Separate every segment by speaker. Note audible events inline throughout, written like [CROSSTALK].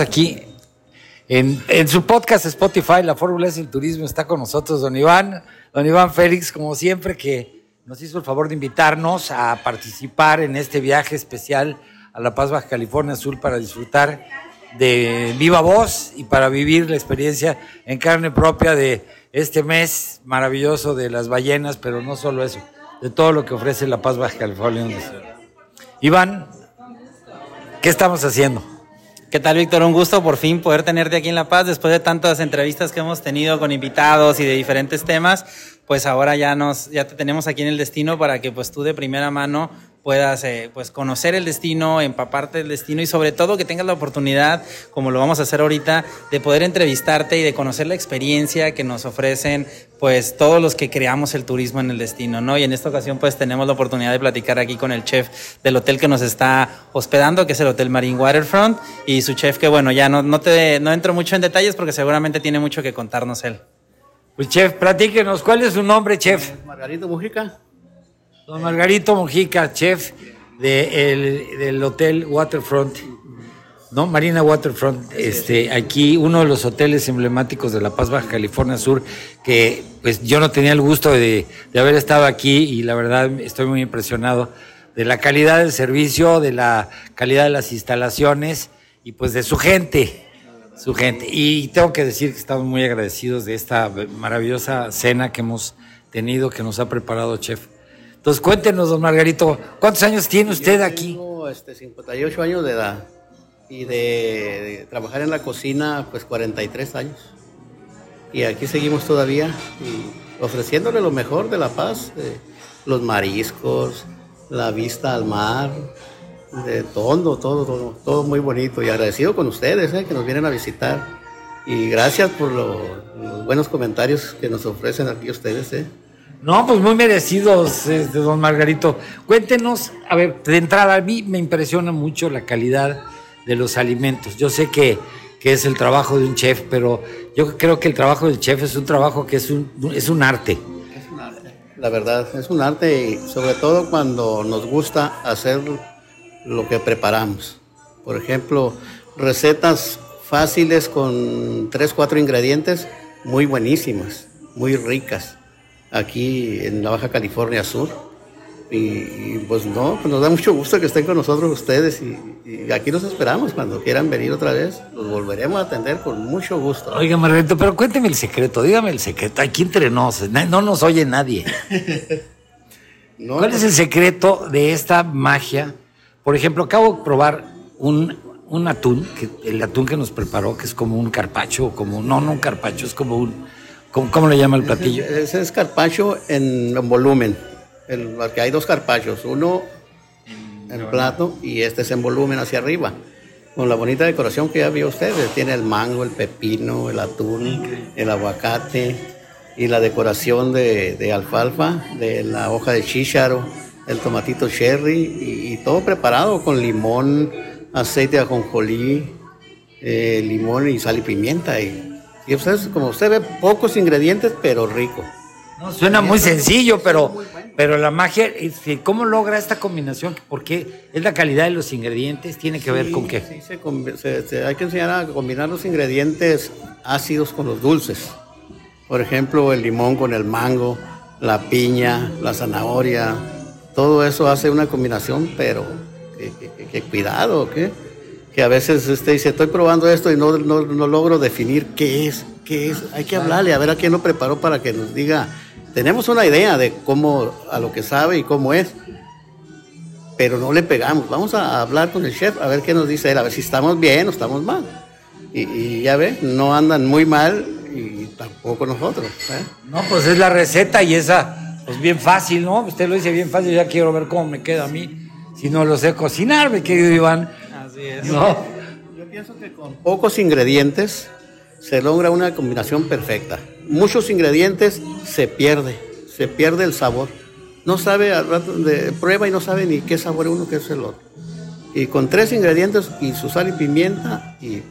Speaker 1: Aquí en, su podcast Spotify, La Fórmula es el Turismo, está con nosotros don Iván, don Iván Félix, como siempre, que nos hizo el favor de invitarnos a participar en este viaje especial a La Paz, Baja California Sur para disfrutar de viva voz y para vivir la experiencia en carne propia de este mes maravilloso de las ballenas, pero no solo eso, de todo lo que ofrece La Paz, Baja California. Iván, ¿qué estamos haciendo?
Speaker 2: ¿Qué tal, Víctor? Un gusto por fin poder tenerte aquí en La Paz después de tantas entrevistas que hemos tenido con invitados y de diferentes temas. Pues ahora ya nos, ya te tenemos aquí en el destino para que pues tú de primera mano puedas eh, pues conocer el destino, empaparte del destino y sobre todo que tengas la oportunidad, como lo vamos a hacer ahorita, de poder entrevistarte y de conocer la experiencia que nos ofrecen pues todos los que creamos el turismo en el destino, ¿no? Y en esta ocasión pues tenemos la oportunidad de platicar aquí con el chef del hotel que nos está hospedando, que es el Hotel Marine Waterfront, y su chef que bueno, ya no, no, te, no entro mucho en detalles porque seguramente tiene mucho que contarnos él.
Speaker 1: Pues chef, platíquenos, ¿cuál es su nombre, chef?
Speaker 3: Margarito Mujica.
Speaker 1: Don Margarito Mojica, chef del Hotel Waterfront, ¿no? Marina Waterfront, este, aquí uno de los hoteles emblemáticos de La Paz, Baja California Sur, que pues yo no tenía el gusto de, de haber estado aquí y la verdad estoy muy impresionado de la calidad del servicio, de la calidad de las instalaciones y pues de su gente, su gente. Y tengo que decir que estamos muy agradecidos de esta maravillosa cena que hemos tenido, que nos ha preparado Chef. Entonces cuéntenos, don Margarito, ¿cuántos años tiene usted aquí?
Speaker 3: Tengo este, 58 años de edad y de, trabajar en la cocina, pues 43 años. Y aquí seguimos todavía ofreciéndole lo mejor de La Paz, los mariscos, la vista al mar, de todo, todo, todo, todo muy bonito. Y agradecido con ustedes eh, que nos vienen a visitar. Y gracias por los buenos comentarios que nos ofrecen aquí ustedes. Eh.
Speaker 1: No, pues muy merecidos, este, don Margarito. Cuéntenos, a ver, de entrada, a mí me impresiona mucho la calidad de los alimentos. Yo sé que, que, es el trabajo de un chef, pero yo creo que el trabajo del chef es un trabajo que es un, es un arte.
Speaker 3: Es un arte, la verdad, es un arte y sobre todo cuando nos gusta hacer lo que preparamos. Por ejemplo, recetas fáciles con tres, cuatro ingredientes muy buenísimas, muy ricas aquí en la Baja California Sur. Y, pues no, pues nos da mucho gusto que estén con nosotros ustedes y, aquí los esperamos cuando quieran venir otra vez. Los volveremos a atender con mucho gusto.
Speaker 1: Oiga, Margarito, pero cuénteme el secreto, dígame el secreto. Aquí entre nos, no nos oye nadie. [LAUGHS] ¿Cuál es el secreto de esta magia? Por ejemplo, acabo de probar un, un atún, que, el atún que nos preparó, que es como un carpacho, como, no, no un carpacho, es como un ¿Cómo, le llama el platillo?
Speaker 3: Ese es carpacho en, volumen. El, hay dos carpachos, uno en plato y este es en volumen hacia arriba. Con la bonita decoración que ya vio ustedes. Tiene el mango, el pepino, el atún, el aguacate y la decoración de, alfalfa, de la hoja de chícharo, el tomatito cherry y, todo preparado con limón, aceite de ajonjolí, eh, limón y sal y pimienta. Y y ustedes, como usted ve, pocos ingredientes, pero rico.
Speaker 1: suena muy sencillo, pero, pero la magia, ¿cómo logra esta combinación? Porque es la calidad de los ingredientes, tiene que ver con qué.
Speaker 3: Sí, hay que enseñar a combinar los ingredientes ácidos con los dulces. Por ejemplo, el limón con el mango, la piña, la zanahoria, todo eso hace una combinación, pero que, cuidado, que, que a veces usted dice, estoy probando esto y no, no, no logro definir qué es, qué es. Hay que hablarle, a ver a quién lo preparó para que nos diga tenemos una idea de cómo, a lo que sabe y cómo es, pero no le pegamos. Vamos a hablar con el chef a ver qué nos dice él, a ver si estamos bien o estamos mal. Y, ya ve, no andan muy mal y tampoco nosotros. ¿eh?
Speaker 1: No, pues es la receta y esa, pues bien fácil, ¿no? Usted lo dice bien fácil, ya quiero ver cómo me queda a mí. Si no lo sé cocinar, mi querido Iván. Así es.
Speaker 3: No. Yo pienso que con pocos ingredientes se logra una combinación perfecta. Muchos ingredientes se pierde, se pierde el sabor. No sabe al rato de prueba y no sabe ni qué sabor es uno, qué es el otro. Y con tres ingredientes y su sal y pimienta, y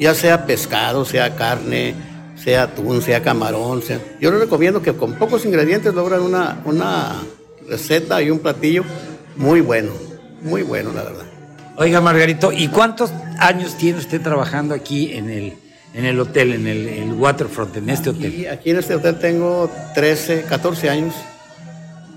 Speaker 3: ya sea pescado, sea carne, sea atún, sea camarón, sea... yo les recomiendo que con pocos ingredientes logran una, una receta y un platillo muy bueno, muy bueno, la verdad.
Speaker 1: Oiga, Margarito, ¿y cuántos años tiene usted trabajando aquí en el en el hotel, en el, Waterfront, en este hotel?
Speaker 3: Aquí en este hotel tengo 13, 14 años.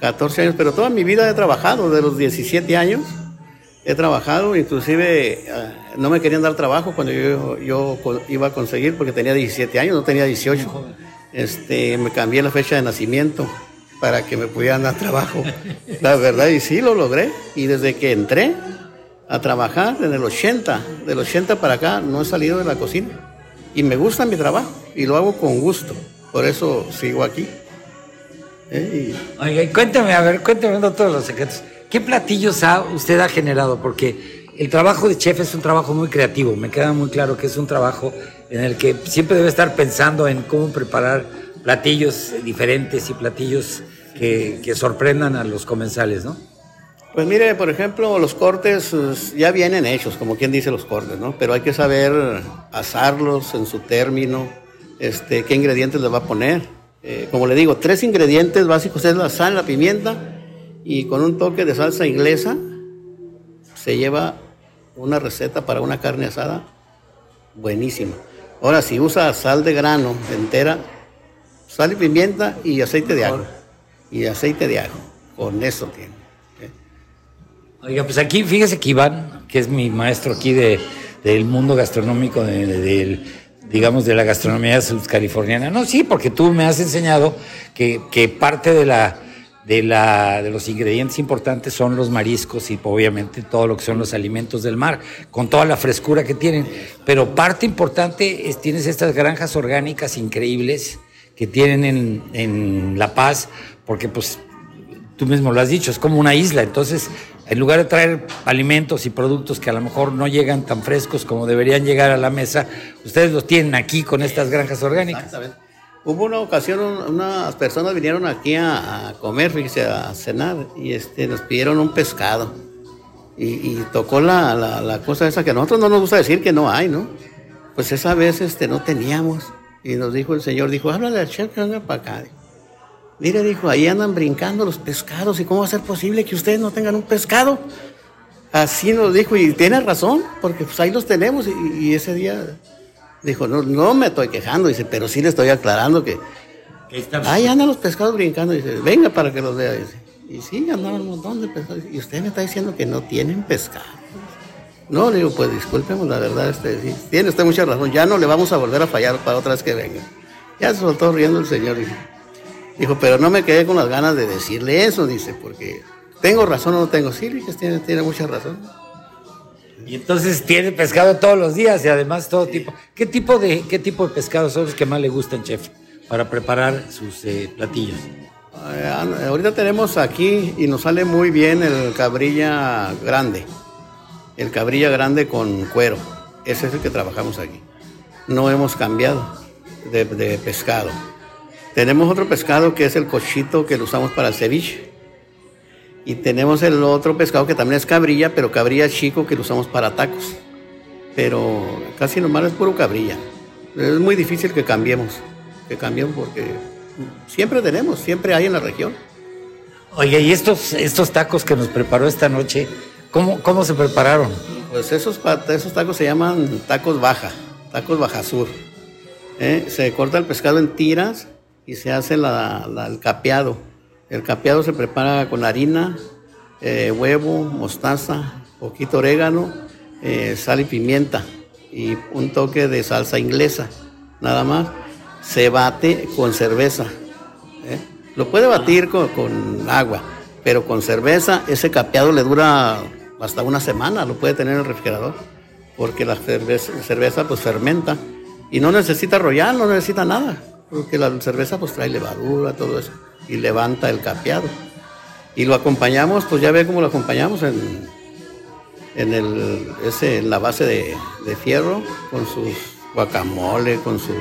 Speaker 3: 14 años, pero toda mi vida he trabajado, de los 17 años he trabajado, inclusive eh, no me querían dar trabajo cuando yo, iba a conseguir porque tenía 17 años, no tenía 18. Este, me cambié la fecha de nacimiento para que me pudieran dar trabajo. La verdad, y sí lo logré. Y desde que entré a trabajar en el 80, del 80 para acá, no he salido de la cocina y me gusta mi trabajo y lo hago con gusto. Por eso sigo aquí.
Speaker 1: ¿Eh? Oiga, cuéntame, a ver, cuéntame todos los secretos. ¿Qué platillos ha, usted ha generado? Porque el trabajo de chef es un trabajo muy creativo. Me queda muy claro que es un trabajo en el que siempre debe estar pensando en cómo preparar platillos diferentes y platillos que, que sorprendan a los comensales, ¿no?
Speaker 3: Pues mire, por ejemplo, los cortes pues, ya vienen hechos, como quien dice los cortes, ¿no? Pero hay que saber asarlos en su término, este, qué ingredientes le va a poner. Eh, como le digo, tres ingredientes básicos es la sal, la pimienta y con un toque de salsa inglesa se lleva una receta para una carne asada buenísima. Ahora, si usa sal de grano entera, sal y pimienta y aceite de ajo. Y aceite de ajo. Con eso tiene.
Speaker 1: Oiga, pues aquí fíjese que Iván, que es mi maestro aquí de, del mundo gastronómico, de, digamos, de la gastronomía subcaliforniana. No, sí, porque tú me has enseñado que, que parte de la, de, la, de los ingredientes importantes son los mariscos y obviamente todo lo que son los alimentos del mar, con toda la frescura que tienen. Pero parte importante es tienes estas granjas orgánicas increíbles que tienen en, en La Paz, porque pues tú mismo lo has dicho, es como una isla. Entonces, en lugar de traer alimentos y productos que a lo mejor no llegan tan frescos como deberían llegar a la mesa, ustedes los tienen aquí con estas granjas orgánicas.
Speaker 3: Hubo una ocasión, unas personas vinieron aquí a, comer, fíjese, a cenar, y este, nos pidieron un pescado. Y, tocó la, la, cosa esa que a nosotros no nos gusta decir que no hay, ¿no? Pues esa vez este, no teníamos. Y nos dijo el señor, dijo, háblale al chef que venga para acá. Mire, dijo, ahí andan brincando los pescados y cómo va a ser posible que ustedes no tengan un pescado. Así nos dijo y tiene razón, porque pues ahí los tenemos y, ese día dijo, no, no me estoy quejando, dice, pero sí le estoy aclarando que ahí andan los pescados brincando, dice, venga para que los vea, dice. Y sí, andaban un montón de pescados. Y usted me está diciendo que no tienen pescado. No, le digo, pues discúlpeme, la verdad, este, sí, tiene usted mucha razón, ya no le vamos a volver a fallar para otra vez que venga. Ya se soltó riendo el señor. Dice, Dijo, pero no me quedé con las ganas de decirle eso, dice, porque tengo razón o no tengo. Sí, dice, tiene, tiene mucha razón.
Speaker 1: Y entonces tiene pescado todos los días y además todo tipo. ¿Qué tipo de qué tipo de pescado son los que más le gustan, chef, para preparar sus eh, platillos?
Speaker 3: Eh, ahorita tenemos aquí y nos sale muy bien el cabrilla grande. El cabrilla grande con cuero. Ese es el que trabajamos aquí. No hemos cambiado de, de pescado. Tenemos otro pescado que es el cochito que lo usamos para el ceviche. Y tenemos el otro pescado que también es cabrilla, pero cabrilla chico que lo usamos para tacos. Pero casi normal es puro cabrilla. Es muy difícil que cambiemos, que cambiemos porque Siempre tenemos, siempre hay en la región.
Speaker 1: Oye, y estos, estos tacos que nos preparó esta noche, ¿cómo, cómo se prepararon?
Speaker 3: Pues esos, esos tacos se llaman tacos baja, tacos baja sur. ¿eh? Se corta el pescado en tiras y se hace el capeado. El capeado se prepara con harina, eh, huevo, mostaza, poquito orégano, eh, sal y pimienta y un toque de salsa inglesa, nada más. Se bate con cerveza. Lo puede batir con, agua, pero con cerveza ese capeado le dura hasta una semana, lo puede tener en el refrigerador, porque la cerveza, pues fermenta y no necesita rollar, no necesita nada, porque la cerveza pues trae levadura, todo eso, y levanta el capeado. Y lo acompañamos, pues ya ve cómo lo acompañamos en, en, el, ese, en la base de, fierro, con sus guacamole, con su...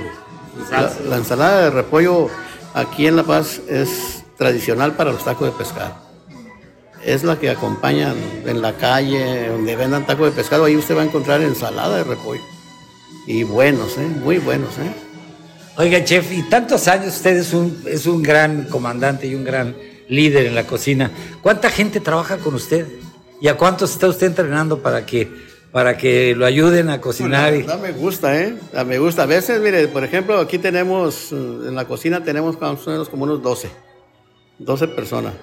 Speaker 3: la ensalada de repollo aquí en La Paz es tradicional para los tacos de pescado. Es la que acompañan en la calle, donde vendan tacos de pescado, ahí usted va a encontrar ensalada de repollo. Y buenos, ¿eh? muy buenos. ¿eh?
Speaker 1: Oiga, chef, y tantos años usted es un, es un gran comandante y un gran líder en la cocina. ¿Cuánta gente trabaja con usted? ¿Y a cuántos está usted entrenando para que para que lo ayuden a cocinar.
Speaker 3: Me gusta, ¿eh? Me gusta. A veces, mire, por ejemplo, aquí tenemos, en la cocina tenemos como unos 12, 12 personas.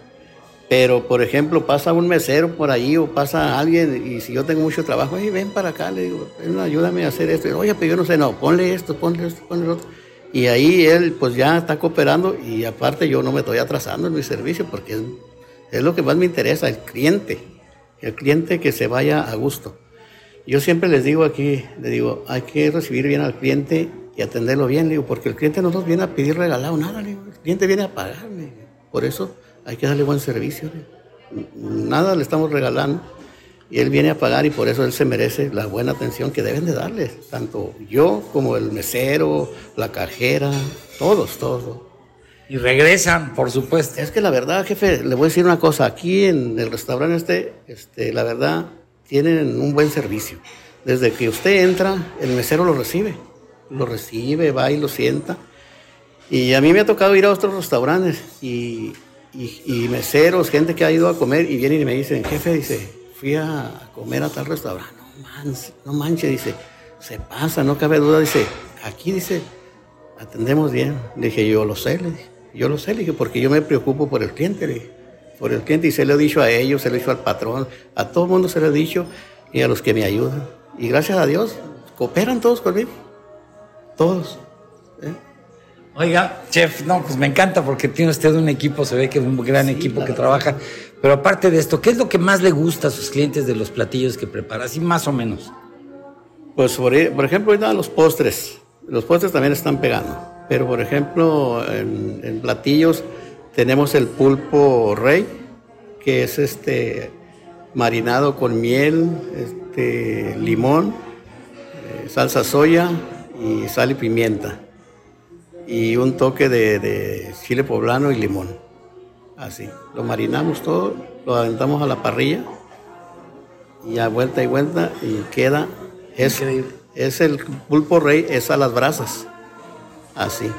Speaker 3: Pero, por ejemplo, pasa un mesero por ahí o pasa alguien y si yo tengo mucho trabajo, ven para acá, le digo, ayúdame a hacer esto. Oye, pero yo no sé, no, ponle esto, ponle esto, ponle otro. Y ahí él pues ya está cooperando y aparte yo no me estoy atrasando en mi servicio porque es, es lo que más me interesa, el cliente. El cliente que se vaya a gusto. Yo siempre les digo aquí, le digo, hay que recibir bien al cliente y atenderlo bien, digo, porque el cliente no nos viene a pedir regalado nada, el cliente viene a pagar, por eso hay que darle buen servicio, nada le estamos regalando y él viene a pagar y por eso él se merece la buena atención que deben de darle, tanto yo como el mesero, la cajera, todos, todos.
Speaker 1: Y regresan, por supuesto.
Speaker 3: Es que la verdad, jefe, le voy a decir una cosa, aquí en el restaurante este, este la verdad, tienen un buen servicio. Desde que usted entra, el mesero lo recibe. Lo recibe, va y lo sienta. Y a mí me ha tocado ir a otros restaurantes y, meseros, gente que ha ido a comer y vienen y me dicen, jefe, dice, fui a comer a tal restaurante. No manches, no manche, dice, se pasa, no cabe duda, dice, aquí dice, atendemos bien. Dije, yo lo sé, le dije, yo lo sé, le dije, porque yo me preocupo por el cliente, le dije por el cliente y se lo he dicho a ellos, se lo he dicho al patrón, a todo el mundo se lo he dicho y a los que me ayudan. Y gracias a Dios, cooperan todos conmigo. Todos.
Speaker 1: Oiga, chef, no, pues me encanta porque tiene usted un equipo, se ve que es un gran equipo que trabaja. Pero aparte de esto, ¿qué es lo que más le gusta a sus clientes de los platillos que prepara? Así más o menos.
Speaker 3: Pues por, ejemplo, ahorita los postres. Los postres también están pegando. Pero por ejemplo, en platillos tenemos el pulpo rey, que es este marinado con miel, este, limón, eh, salsa soya y sal y pimienta. Y un toque de, chile poblano y limón. Así. Lo marinamos todo, lo aventamos a la parrilla y a vuelta y vuelta y queda. Es, es el pulpo rey, es a las brasas. Así.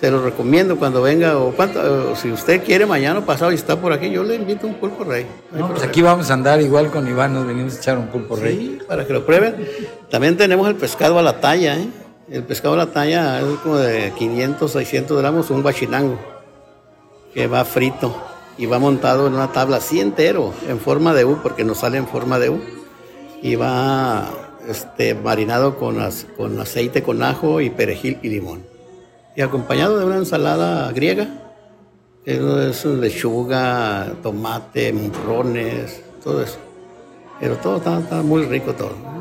Speaker 3: Se lo recomiendo cuando venga o, si usted quiere mañana o pasado y está por aquí, yo le invito un pulpo rey.
Speaker 1: pues aquí vamos a andar igual con Iván, nos venimos a echar un pulpo rey.
Speaker 3: para que lo prueben. También tenemos el pescado a la talla, ¿eh? El pescado a la talla es como de 500, 600 gramos, un guachinango, que va frito y va montado en una tabla así entero, en forma de U, porque no sale en forma de U. Y va este, marinado con, con aceite, con ajo y perejil y limón y acompañado de una ensalada griega. Es lechuga, tomate, morrones, todo eso. Pero todo está, muy rico todo.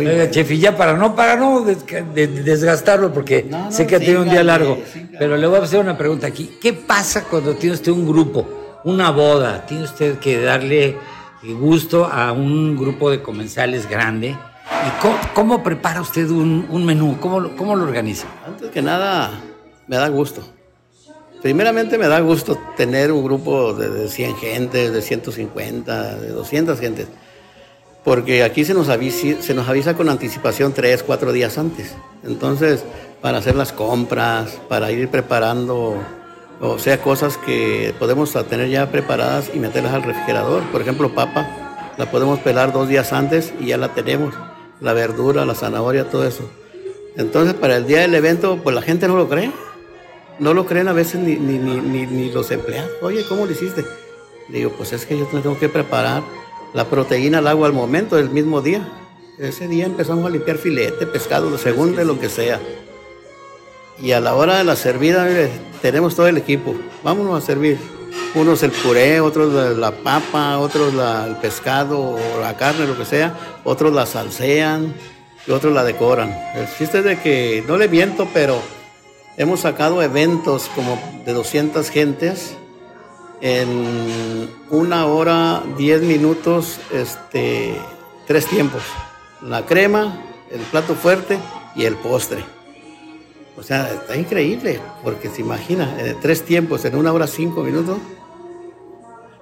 Speaker 1: Y ya para no, para no desgastarlo, porque sé que ha tenido un día largo, pero le voy a hacer una pregunta aquí. ¿Qué pasa cuando tiene usted un grupo, una boda? Tiene usted que darle gusto a un grupo de comensales grande. ¿Y cómo, prepara usted un, menú? ¿Cómo, ¿Cómo lo organiza?
Speaker 3: Antes que nada, me da gusto. Primeramente me da gusto tener un grupo de, 100 gentes, de 150, de 200 gentes, porque aquí se nos, avisa, se nos avisa con anticipación 3, 4 días antes. Entonces, para hacer las compras, para ir preparando, o sea, cosas que podemos tener ya preparadas y meterlas al refrigerador. Por ejemplo, papa, la podemos pelar dos días antes y ya la tenemos. La verdura, la zanahoria, todo eso. Entonces, para el día del evento, pues la gente no lo cree. No lo creen a veces ni, ni, ni, ni los empleados. Oye, ¿cómo lo hiciste? Le digo, pues es que yo tengo que preparar la proteína al agua al momento, del mismo día. Ese día empezamos a limpiar filete, pescado, según de lo que sea. Y a la hora de la servida, tenemos todo el equipo. Vámonos a servir. Unos el puré, otros la, papa, otros el pescado o la carne, lo que sea. Otros la salsean y otros la decoran. El chiste es de que, no le miento, pero hemos sacado eventos como de 200 gentes en una hora, 10 minutos, este, tres tiempos. La crema, el plato fuerte y el postre. O sea, está increíble, porque se imagina, en tres tiempos, en una hora, cinco minutos.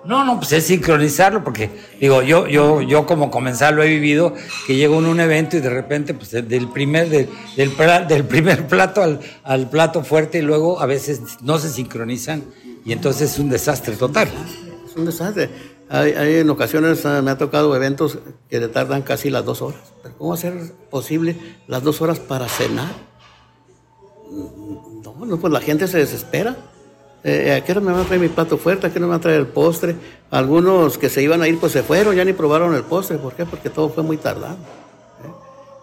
Speaker 1: No, no, pues es sincronizarlo, porque digo, yo, yo, yo como comensal lo he vivido, que llego en un evento y de repente, pues del primer, del, del, primer [LAUGHS] plato al, al, plato fuerte y luego a veces no se sincronizan y entonces es un desastre total.
Speaker 3: Es un desastre. Hay, hay en ocasiones ah, me ha tocado eventos que le tardan casi las dos horas. Pero ¿cómo hacer posible las dos horas para cenar? No, pues la gente se desespera. Eh, ¿A qué hora me van a traer mi plato fuerte? ¿A qué hora me van a traer el postre? Algunos que se iban a ir, pues se fueron, ya ni probaron el postre. ¿Por qué? Porque todo fue muy tardado. ¿eh?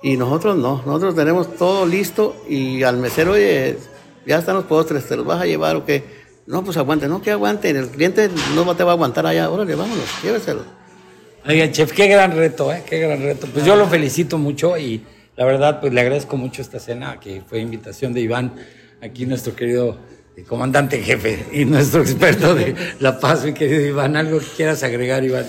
Speaker 3: Y nosotros no, nosotros tenemos todo listo y al mesero, oye, ya están los postres, ¿te los vas a llevar o qué? No, pues aguante, no, que aguante. El cliente no te va a aguantar allá, órale, vámonos, lléveselo.
Speaker 1: Oiga, chef, qué gran reto, ¿eh? Qué gran reto. Pues yo lo felicito mucho y la verdad, pues le agradezco mucho esta cena, que fue invitación de Iván, aquí nuestro querido eh, comandante jefe y nuestro [LAUGHS] experto de La Paz, mi querido Iván. ¿Algo que quieras agregar, Iván?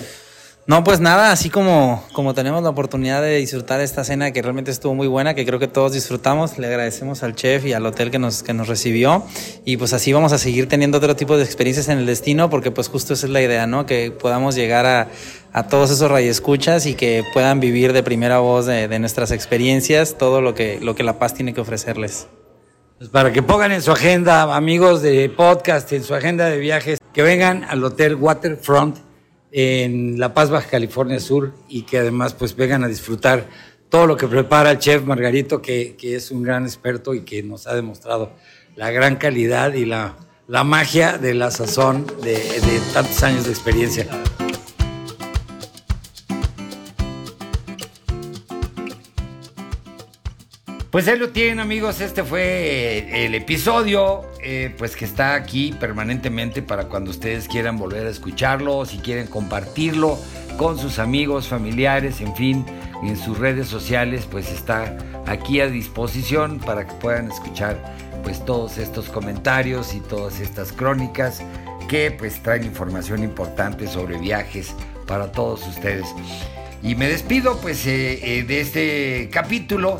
Speaker 2: No, pues nada, así como, como tenemos la oportunidad de disfrutar esta cena que realmente estuvo muy buena, que creo que todos disfrutamos, le agradecemos al chef y al hotel que nos, que nos recibió y pues así vamos a seguir teniendo otro tipo de experiencias en el destino porque pues justo esa es la idea, ¿no? Que podamos llegar a, a todos esos radioescuchas y que puedan vivir de primera voz de, de, nuestras experiencias todo lo que, lo que La Paz tiene que ofrecerles.
Speaker 1: Pues para que pongan en su agenda, amigos de podcast, en su agenda de viajes, que vengan al Hotel Waterfront en La Paz, Baja California Sur, y que además pues vengan a disfrutar todo lo que prepara el chef Margarito, que, que es un gran experto y que nos ha demostrado la gran calidad y la, la magia de la sazón de, de tantos años de experiencia. Pues ahí lo tienen amigos, este fue el episodio, eh, pues que está aquí permanentemente para cuando ustedes quieran volver a escucharlo, si quieren compartirlo con sus amigos, familiares, en fin, en sus redes sociales, pues está aquí a disposición para que puedan escuchar pues todos estos comentarios y todas estas crónicas que pues traen información importante sobre viajes para todos ustedes. Y me despido pues eh, eh, de este capítulo.